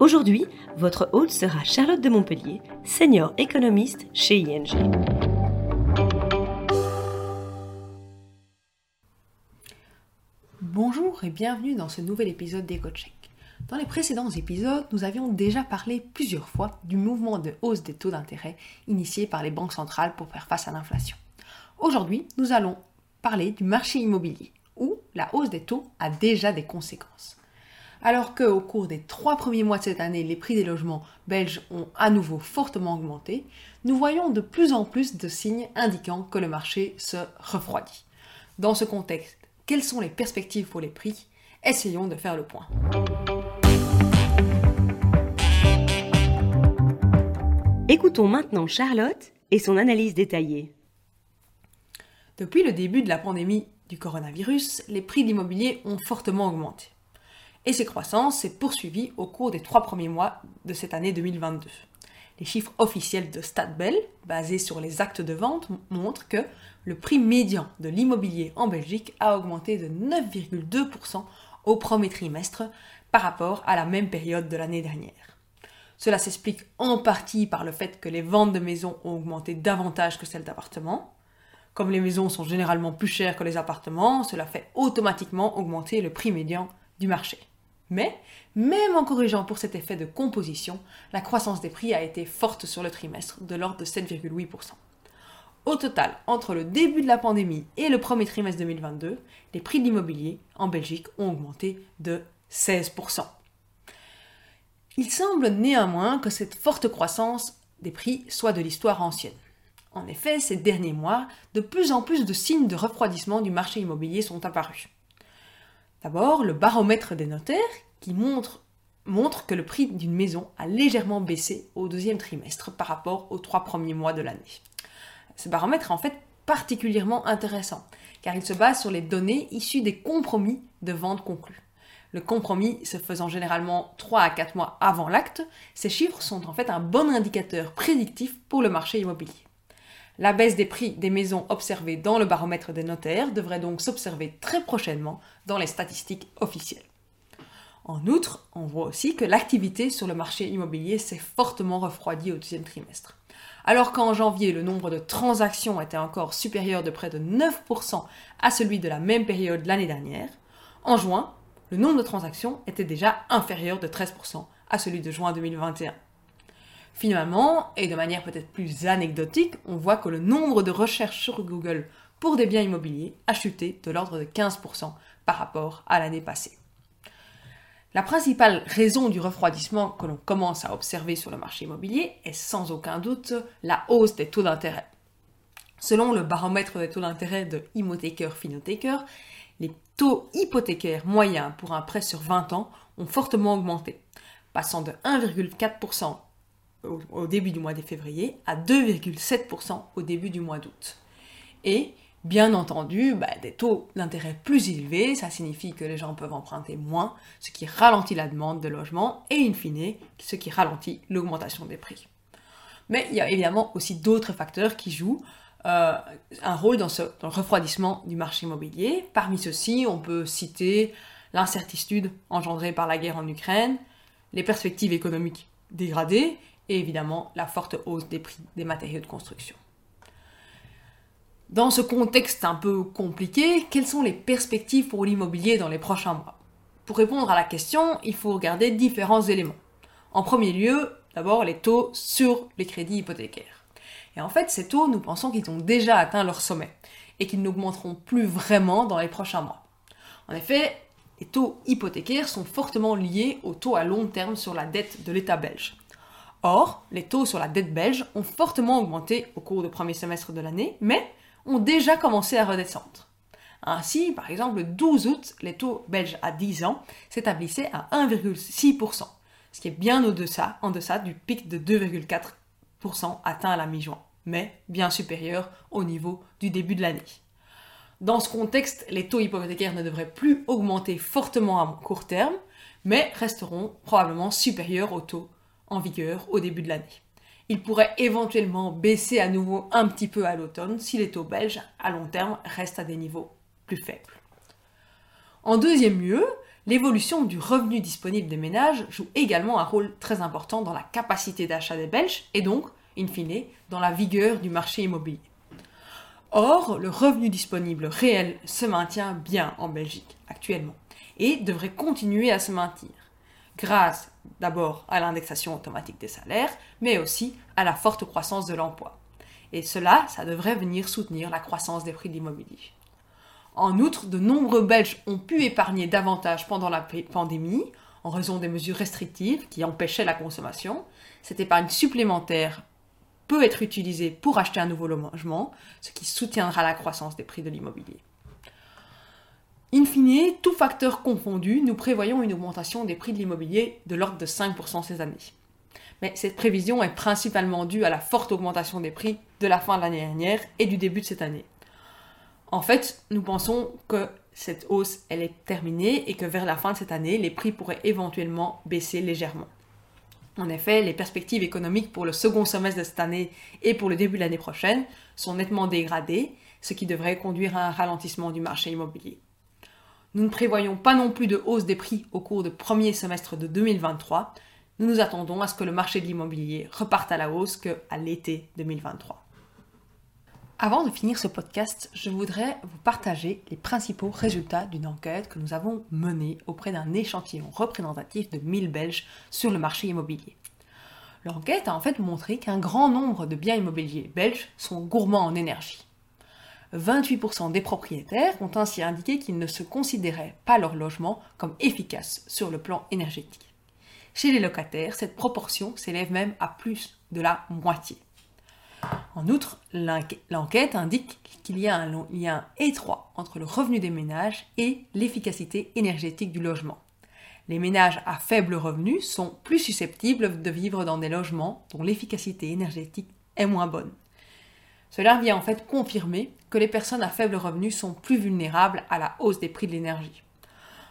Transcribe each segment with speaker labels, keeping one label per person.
Speaker 1: Aujourd'hui, votre hôte sera Charlotte de Montpellier, senior économiste chez ING.
Speaker 2: Bonjour et bienvenue dans ce nouvel épisode d'EcoCheck. Dans les précédents épisodes, nous avions déjà parlé plusieurs fois du mouvement de hausse des taux d'intérêt initié par les banques centrales pour faire face à l'inflation. Aujourd'hui, nous allons parler du marché immobilier, où la hausse des taux a déjà des conséquences. Alors qu'au cours des trois premiers mois de cette année, les prix des logements belges ont à nouveau fortement augmenté, nous voyons de plus en plus de signes indiquant que le marché se refroidit. Dans ce contexte, quelles sont les perspectives pour les prix? Essayons de faire le point.
Speaker 1: Écoutons maintenant Charlotte et son analyse détaillée.
Speaker 2: Depuis le début de la pandémie du coronavirus, les prix de l'immobilier ont fortement augmenté et ces croissances s'est poursuivie au cours des trois premiers mois de cette année 2022. Les chiffres officiels de Stadbel, basés sur les actes de vente, montrent que le prix médian de l'immobilier en Belgique a augmenté de 9,2% au premier trimestre par rapport à la même période de l'année dernière. Cela s'explique en partie par le fait que les ventes de maisons ont augmenté davantage que celles d'appartements. Comme les maisons sont généralement plus chères que les appartements, cela fait automatiquement augmenter le prix médian du marché. Mais, même en corrigeant pour cet effet de composition, la croissance des prix a été forte sur le trimestre, de l'ordre de 7,8%. Au total, entre le début de la pandémie et le premier trimestre 2022, les prix de l'immobilier en Belgique ont augmenté de 16%. Il semble néanmoins que cette forte croissance des prix soit de l'histoire ancienne. En effet, ces derniers mois, de plus en plus de signes de refroidissement du marché immobilier sont apparus. D'abord, le baromètre des notaires qui montre, que le prix d'une maison a légèrement baissé au deuxième trimestre par rapport aux trois premiers mois de l'année. Ce baromètre est en fait particulièrement intéressant car il se base sur les données issues des compromis de vente conclus. Le compromis se faisant généralement 3 à 4 mois avant l'acte, ces chiffres sont en fait un bon indicateur prédictif pour le marché immobilier. La baisse des prix des maisons observées dans le baromètre des notaires devrait donc s'observer très prochainement dans les statistiques officielles. En outre, on voit aussi que l'activité sur le marché immobilier s'est fortement refroidie au deuxième trimestre. Alors qu'en janvier, le nombre de transactions était encore supérieur de près de 9% à celui de la même période l'année dernière, en juin, le nombre de transactions était déjà inférieur de 13% à celui de juin 2021. Finalement, et de manière peut-être plus anecdotique, on voit que le nombre de recherches sur Google pour des biens immobiliers a chuté de l'ordre de 15% par rapport à l'année passée. La principale raison du refroidissement que l'on commence à observer sur le marché immobilier est sans aucun doute la hausse des taux d'intérêt. Selon le baromètre des taux d'intérêt de Immotaker Finotaker, les taux hypothécaires moyens pour un prêt sur 20 ans ont fortement augmenté, passant de 1,4% au, début du mois de février à 2,7% au début du mois d'août. Et bien entendu, bah, des taux d'intérêt plus élevés, ça signifie que les gens peuvent emprunter moins, ce qui ralentit la demande de logement et in fine, ce qui ralentit l'augmentation des prix. Mais il y a évidemment aussi d'autres facteurs qui jouent euh, un rôle dans, ce, dans le refroidissement du marché immobilier. Parmi ceux-ci, on peut citer l'incertitude engendrée par la guerre en Ukraine, les perspectives économiques dégradées et évidemment la forte hausse des prix des matériaux de construction. Dans ce contexte un peu compliqué, quelles sont les perspectives pour l'immobilier dans les prochains mois? Pour répondre à la question, il faut regarder différents éléments. En premier lieu, d'abord les taux sur les crédits hypothécaires. Et en fait, ces taux, nous pensons qu'ils ont déjà atteint leur sommet et qu'ils n'augmenteront plus vraiment dans les prochains mois. En effet, les taux hypothécaires sont fortement liés aux taux à long terme sur la dette de l'État belge. Or, les taux sur la dette belge ont fortement augmenté au cours du premier semestre de l'année, mais ont déjà commencé à redescendre. Ainsi, par exemple, le 12 août, les taux belges à 10 ans s'établissaient à 1,6%, ce qui est bien au-deçà, en deçà du pic de 2,4% atteint à la mi-juin, mais bien supérieur au niveau du début de l'année. Dans ce contexte, les taux hypothécaires ne devraient plus augmenter fortement à court terme, mais resteront probablement supérieurs aux taux en vigueur au début de l'année. Ils pourraient éventuellement baisser à nouveau un petit peu à l'automne si les taux belges à long terme restent à des niveaux plus faibles. En deuxième lieu, l'évolution du revenu disponible des ménages joue également un rôle très important dans la capacité d'achat des Belges et donc, in fine, dans la vigueur du marché immobilier. Or, le revenu disponible réel se maintient bien en Belgique actuellement et devrait continuer à se maintenir, grâce d'abord à l'indexation automatique des salaires, mais aussi à la forte croissance de l'emploi. Et cela, ça devrait venir soutenir la croissance des prix de l'immobilier. En outre, de nombreux Belges ont pu épargner davantage pendant la pandémie en raison des mesures restrictives qui empêchaient la consommation. Cette épargne supplémentaire peut être utilisée pour acheter un nouveau logement, ce qui soutiendra la croissance des prix de l'immobilier. In fine, tout facteur confondu, nous prévoyons une augmentation des prix de l'immobilier de l'ordre de 5% ces années. Mais cette prévision est principalement due à la forte augmentation des prix de la fin de l'année dernière et du début de cette année. En fait, nous pensons que cette hausse, elle est terminée et que vers la fin de cette année, les prix pourraient éventuellement baisser légèrement. En effet, les perspectives économiques pour le second semestre de cette année et pour le début de l'année prochaine sont nettement dégradées, ce qui devrait conduire à un ralentissement du marché immobilier. Nous ne prévoyons pas non plus de hausse des prix au cours du premier semestre de 2023. Nous nous attendons à ce que le marché de l'immobilier reparte à la hausse qu'à l'été 2023. Avant de finir ce podcast, je voudrais vous partager les principaux résultats d'une enquête que nous avons menée auprès d'un échantillon représentatif de 1000 Belges sur le marché immobilier. L'enquête a en fait montré qu'un grand nombre de biens immobiliers belges sont gourmands en énergie. 28% des propriétaires ont ainsi indiqué qu'ils ne se considéraient pas leur logement comme efficace sur le plan énergétique. Chez les locataires, cette proportion s'élève même à plus de la moitié. En outre, l'enquête indique qu'il y a un lien étroit entre le revenu des ménages et l'efficacité énergétique du logement. Les ménages à faible revenu sont plus susceptibles de vivre dans des logements dont l'efficacité énergétique est moins bonne. Cela vient en fait confirmer que les personnes à faible revenu sont plus vulnérables à la hausse des prix de l'énergie.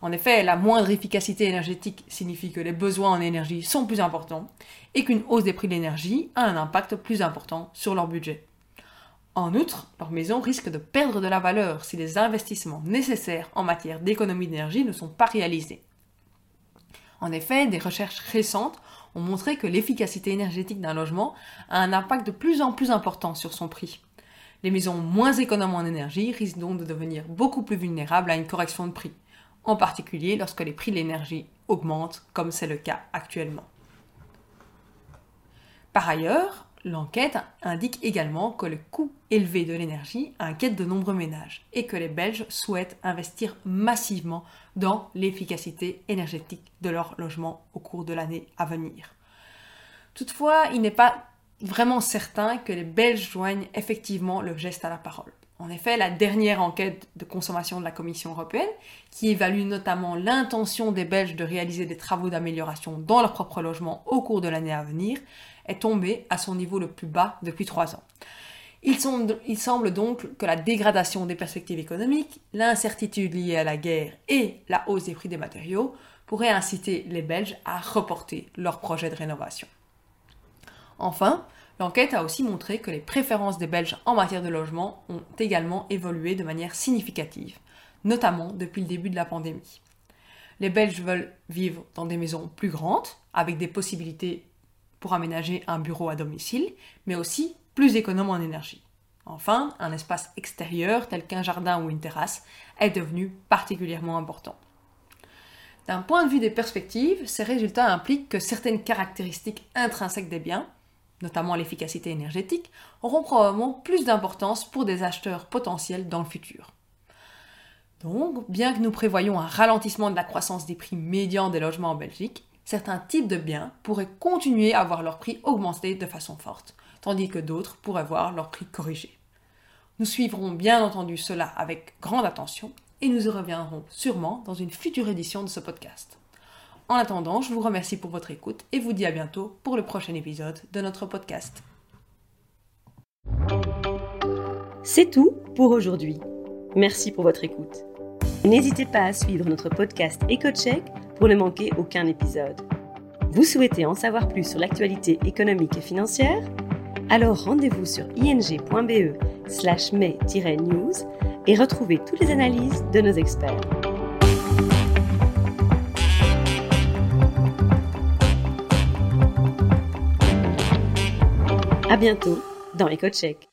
Speaker 2: En effet, la moindre efficacité énergétique signifie que les besoins en énergie sont plus importants et qu'une hausse des prix de l'énergie a un impact plus important sur leur budget. En outre, leur maison risque de perdre de la valeur si les investissements nécessaires en matière d'économie d'énergie ne sont pas réalisés. En effet, des recherches récentes ont montré que l'efficacité énergétique d'un logement a un impact de plus en plus important sur son prix. Les maisons moins économes en énergie risquent donc de devenir beaucoup plus vulnérables à une correction de prix, en particulier lorsque les prix de l'énergie augmentent, comme c'est le cas actuellement. Par ailleurs, l'enquête indique également que le coût élevé de l'énergie inquiète de nombreux ménages et que les Belges souhaitent investir massivement dans l'efficacité énergétique de leur logement au cours de l'année à venir. Toutefois, il n'est pas vraiment certain que les Belges joignent effectivement le geste à la parole. En effet, la dernière enquête de consommation de la Commission européenne, qui évalue notamment l'intention des Belges de réaliser des travaux d'amélioration dans leur propre logement au cours de l'année à venir, est tombée à son niveau le plus bas depuis trois ans. Il semble, donc que la dégradation des perspectives économiques, l'incertitude liée à la guerre et la hausse des prix des matériaux pourraient inciter les Belges à reporter leurs projets de rénovation. Enfin, l'enquête a aussi montré que les préférences des Belges en matière de logement ont également évolué de manière significative, notamment depuis le début de la pandémie. Les Belges veulent vivre dans des maisons plus grandes, avec des possibilités pour aménager un bureau à domicile, mais aussi plus économes en énergie. Enfin, un espace extérieur tel qu'un jardin ou une terrasse est devenu particulièrement important. D'un point de vue des perspectives, ces résultats impliquent que certaines caractéristiques intrinsèques des biens, notamment l'efficacité énergétique, auront probablement plus d'importance pour des acheteurs potentiels dans le futur. Donc, bien que nous prévoyons un ralentissement de la croissance des prix médians des logements en Belgique, certains types de biens pourraient continuer à voir leur prix augmenter de façon forte, tandis que d'autres pourraient voir leur prix corriger. Nous suivrons bien entendu cela avec grande attention et nous y reviendrons sûrement dans une future édition de ce podcast. En attendant, je vous remercie pour votre écoute et vous dis à bientôt pour le prochain épisode de notre podcast.
Speaker 1: C'est tout pour aujourd'hui. Merci pour votre écoute. N'hésitez pas à suivre notre podcast EcoCheck pour ne manquer aucun épisode. Vous souhaitez en savoir plus sur l'actualité économique et financière? Alors rendez-vous sur ing.be slash mai-news et retrouvez toutes les analyses de nos experts. À bientôt dans EcoCheck.